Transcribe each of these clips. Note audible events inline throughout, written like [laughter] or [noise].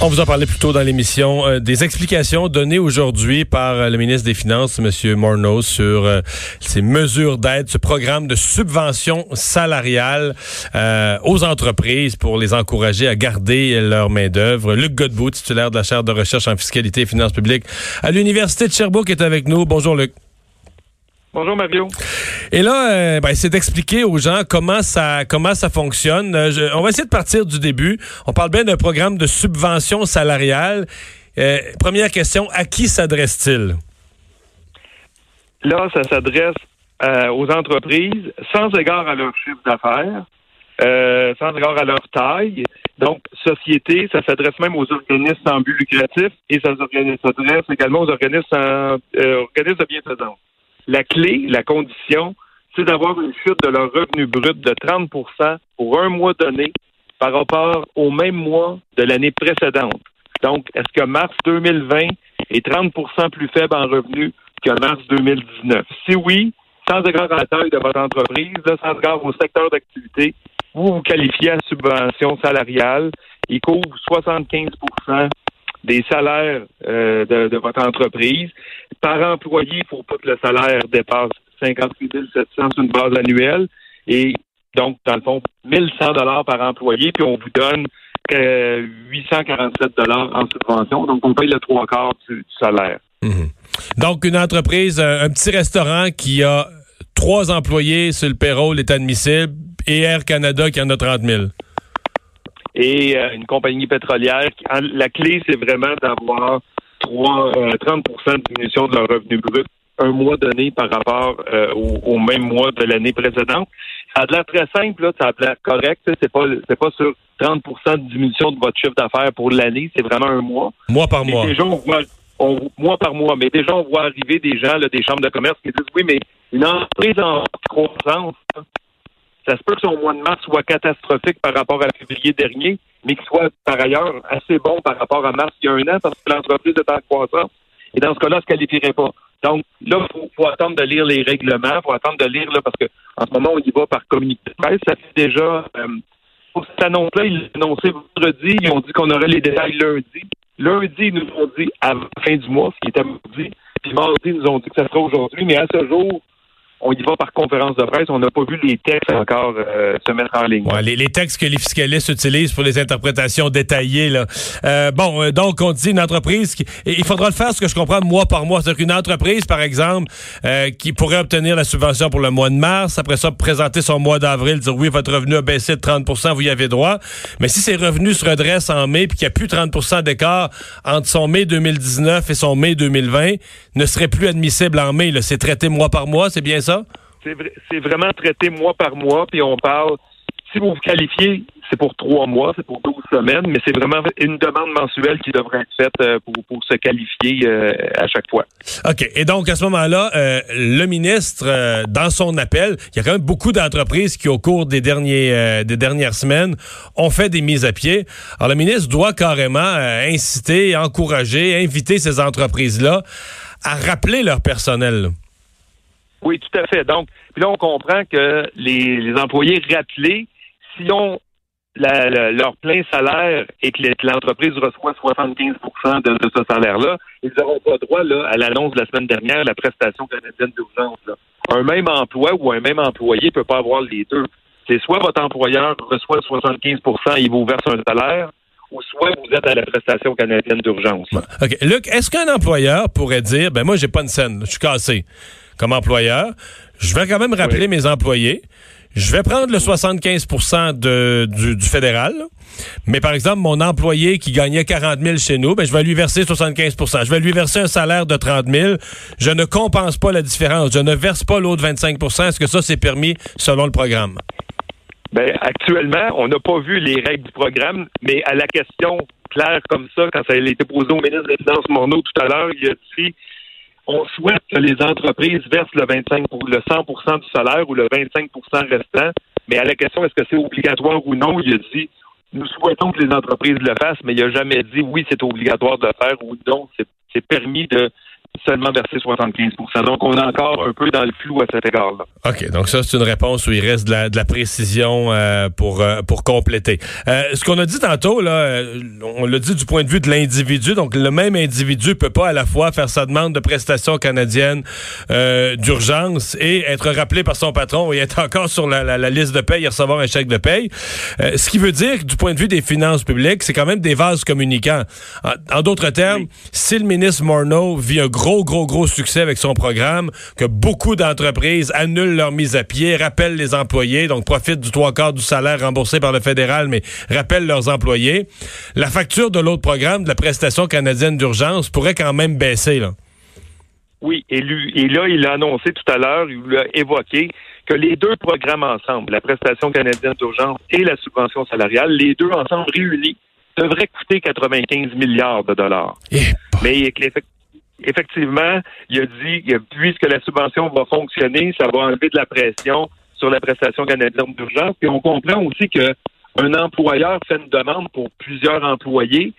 On vous en parlait plus tôt dans l'émission. Euh, des explications données aujourd'hui par euh, le ministre des Finances, M. Morneau, sur euh, ces mesures d'aide, ce programme de subvention salariale aux entreprises pour les encourager à garder leur main-d'œuvre. Luc Godbout, titulaire de la chaire de recherche en fiscalité et finances publiques à l'Université de Sherbrooke, est avec nous. Bonjour, Luc. Bonjour Mario. Et là, euh, ben, c'est d'expliquer aux gens comment ça comment ça fonctionne. Euh, on va essayer de partir du début. On parle bien d'un programme de subvention salariale. Euh, première question, à qui s'adresse-t-il? Là, ça s'adresse aux entreprises sans égard à leur chiffre d'affaires, sans égard à leur taille. Donc, société, ça s'adresse même aux organismes sans but lucratif et ça s'adresse également aux organismes, sans, organismes de bienfaisance. La clé, la condition, c'est d'avoir une chute de leur revenu brut de 30% pour un mois donné par rapport au même mois de l'année précédente. Donc, est-ce que mars 2020 est 30% plus faible en revenu que mars 2019? Si oui, sans égard à la taille de votre entreprise, sans égard au secteur d'activité, vous vous qualifiez à subvention salariale. Il couvre 75 des salaires euh, de, votre entreprise. Par employé, il faut pas que le salaire dépasse 58 700 sur une base annuelle. Et donc, dans le fond, 1100 dollars par employé, puis on vous donne 847 dollars en subvention. Donc, on paye le trois quarts du, salaire. Mhm. Donc, une entreprise, un petit restaurant qui a trois employés sur le payroll est admissible et Air Canada qui en a 30 000 et euh, une compagnie pétrolière. La clé, c'est vraiment d'avoir 3, 30% euh, de diminution de leur revenu brut un mois donné par rapport euh, au, même mois de l'année précédente. Ça a l'air très simple, là, ça a l'air correct. C'est pas c'est pas sur 30% de diminution de votre chiffre d'affaires pour l'année, c'est vraiment un mois. Mois par mois. Déjà, on voit, mois par mois, mais déjà on voit arriver des gens, là, des chambres de commerce qui disent oui, mais une entreprise en croissance, ça se peut que son mois de mars soit catastrophique par rapport à février dernier, mais qu'il soit par ailleurs assez bon par rapport à mars il y a un an parce que l'entreprise est en croissance. Et dans ce cas-là, elle ne se qualifierait pas. Donc là, il faut, attendre de lire les règlements, il faut attendre de lire là, parce que en ce moment, on y va par communiqué de. Ça fait déjà euh, pour cette annonce-là, ils l'ont annoncé vendredi, ils ont dit qu'on aurait les détails lundi. Lundi, ils nous ont dit à la fin du mois, ce qui était mardi. Puis mardi, ils nous ont dit que ça sera aujourd'hui. Mais à ce jour, on y va par conférence de presse. On n'a pas vu les textes encore euh, se mettre en ligne. les, textes que les fiscalistes utilisent pour les interprétations détaillées. Là. Euh, bon, euh, donc on dit une entreprise qui... Il faudra le faire, ce que je comprends, mois par mois. C'est-à-dire qu'une entreprise, par exemple, qui pourrait obtenir la subvention pour le mois de mars, après ça, présenter son mois d'avril, dire oui, votre revenu a baissé de 30% vous y avez droit. Mais si ses revenus se redressent en mai, puis qu'il n'y a plus 30% d'écart entre son mai 2019 et son mai 2020, ne serait plus admissible en mai. C'est traité mois par mois, c'est bien ça? C'est vraiment traité mois par mois, puis on parle. Si vous vous qualifiez, c'est pour trois mois, c'est pour 12 semaines, mais c'est vraiment une demande mensuelle qui devrait être faite euh, pour, se qualifier euh, à chaque fois. OK. Et donc, à ce moment-là, euh, le ministre, dans son appel, il y a quand même beaucoup d'entreprises qui, au cours des, derniers, des dernières semaines, ont fait des mises à pied. Alors, le ministre doit carrément inciter, encourager, inviter ces entreprises-là à rappeler leur personnel. Oui, tout à fait. Donc, là, on comprend que les, employés rappelés, si on leur plein salaire et que l'entreprise reçoit 75% de, ce salaire-là, ils n'auront pas droit là, à l'annonce de la semaine dernière, la prestation canadienne d'urgence. Un même emploi ou un même employé ne peut pas avoir les deux. C'est soit votre employeur reçoit 75 et il vous verse un salaire, ou soit vous êtes à la prestation canadienne d'urgence. OK. Luc, est-ce qu'un employeur pourrait dire, ben moi, j'ai pas une scène, je suis cassé comme employeur. Je vais quand même rappeler mes employés. Je vais prendre le 75 de, du, du, fédéral. Mais par exemple, mon employé qui gagnait 40 000 chez nous, ben, je vais lui verser 75% Je vais lui verser un salaire de 30 000. Je ne compense pas la différence. Je ne verse pas l'autre 25% Est-ce que ça, c'est permis selon le programme? Ben, actuellement, on n'a pas vu les règles du programme, mais à la question claire comme ça, quand ça a été posé au ministre des Finances Morneau tout à l'heure, il a dit on souhaite que les entreprises versent le 25 pour le 100% du salaire ou le 25% restant. Mais à la question est-ce que c'est obligatoire ou non, il a dit nous souhaitons que les entreprises le fassent, mais il n'a jamais dit oui, c'est obligatoire de le faire ou non, c'est permis de seulement verser 75 Donc, on est encore un peu dans le flou à cet égard-là. OK. Donc, ça, c'est une réponse où il reste de la, précision euh, pour, euh, pour compléter. Euh, ce qu'on a dit tantôt, là, on l'a dit du point de vue de l'individu. Donc, le même individu peut pas à la fois faire sa demande de prestation canadienne d'urgence et être rappelé par son patron et être encore sur la, liste de paye et recevoir un chèque de paye. ce qui veut dire que du point de vue des finances publiques, c'est quand même des vases communicants. En, d'autres termes, si le ministre Morneau vit un gros gros, gros, gros succès avec son programme, que beaucoup d'entreprises annulent leur mise à pied, rappellent les employés, donc profitent du trois quarts du salaire remboursé par le fédéral, mais rappellent leurs employés. La facture de l'autre programme, de la prestation canadienne d'urgence, pourrait quand même baisser, là. Oui, et, lui, et là, il a annoncé tout à l'heure, il a évoqué que les deux programmes ensemble, la prestation canadienne d'urgence et la subvention salariale, les deux ensemble réunis, devraient coûter 95 milliards de dollars. Eh, mais effectivement, il a dit que puisque la subvention va fonctionner, ça va enlever de la pression sur la prestation canadienne d'urgence. Et on comprend aussi que un employeur fait une demande pour plusieurs employés.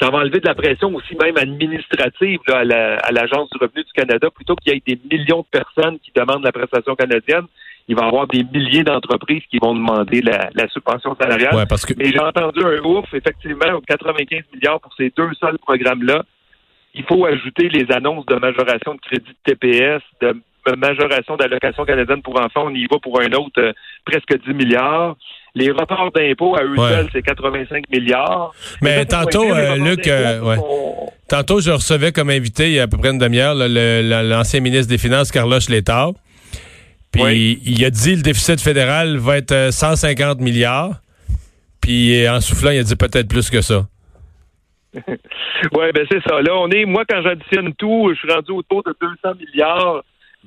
Ça va enlever de la pression aussi même administrative à l'Agence du revenu du Canada. Plutôt qu'il y ait des millions de personnes qui demandent la prestation canadienne, il va y avoir des milliers d'entreprises qui vont demander la, subvention salariale. Ouais, parce que... Et j'ai entendu un ouf, effectivement, 95 milliards pour ces deux seuls programmes-là il faut ajouter les annonces de majoration de crédit de TPS, de majoration d'allocation canadienne pour enfants. On y va pour un autre euh, presque 10 milliards. Les reports d'impôts à eux seuls, c'est 85 milliards. Mais tantôt, euh, Luc, euh, tantôt, je recevais comme invité il y a à peu près une demi-heure l'ancien ministre des Finances, Carlos Létard. Puis il a dit le déficit fédéral va être 150 milliards. Puis en soufflant, il a dit peut-être plus que ça. [laughs] oui, ben c'est ça. Là, on est, moi, quand j'additionne tout, je suis rendu autour de 200 milliards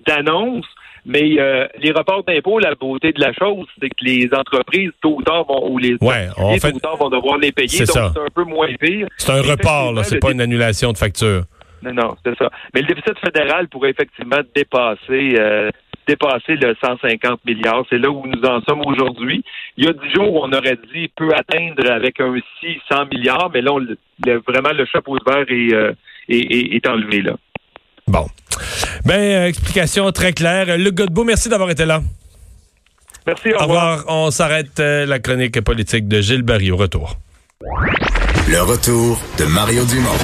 d'annonces. Mais euh, les reports d'impôts, la beauté de la chose, c'est que les entreprises, tôt ou tard, vont, ou les ouais, en tôt ou tard, vont devoir les payer. Donc, c'est un peu moins pire. C'est un report, là. C'est pas une annulation de facture. Non, non, c'est ça. Mais le déficit fédéral pourrait effectivement dépasser euh, dépasser le 150 milliards. C'est là où nous en sommes aujourd'hui. Il y a dix jours, on aurait dit peut atteindre avec un 600 milliards, mais là, vraiment, le chapeau de verre euh, est, est, enlevé. là. Bon. Ben, euh, explication très claire. Luc Godbout, merci d'avoir été là. Merci, au, revoir. On s'arrête euh, la chronique politique de Gilles Barry au retour. Le retour de Mario Dumont.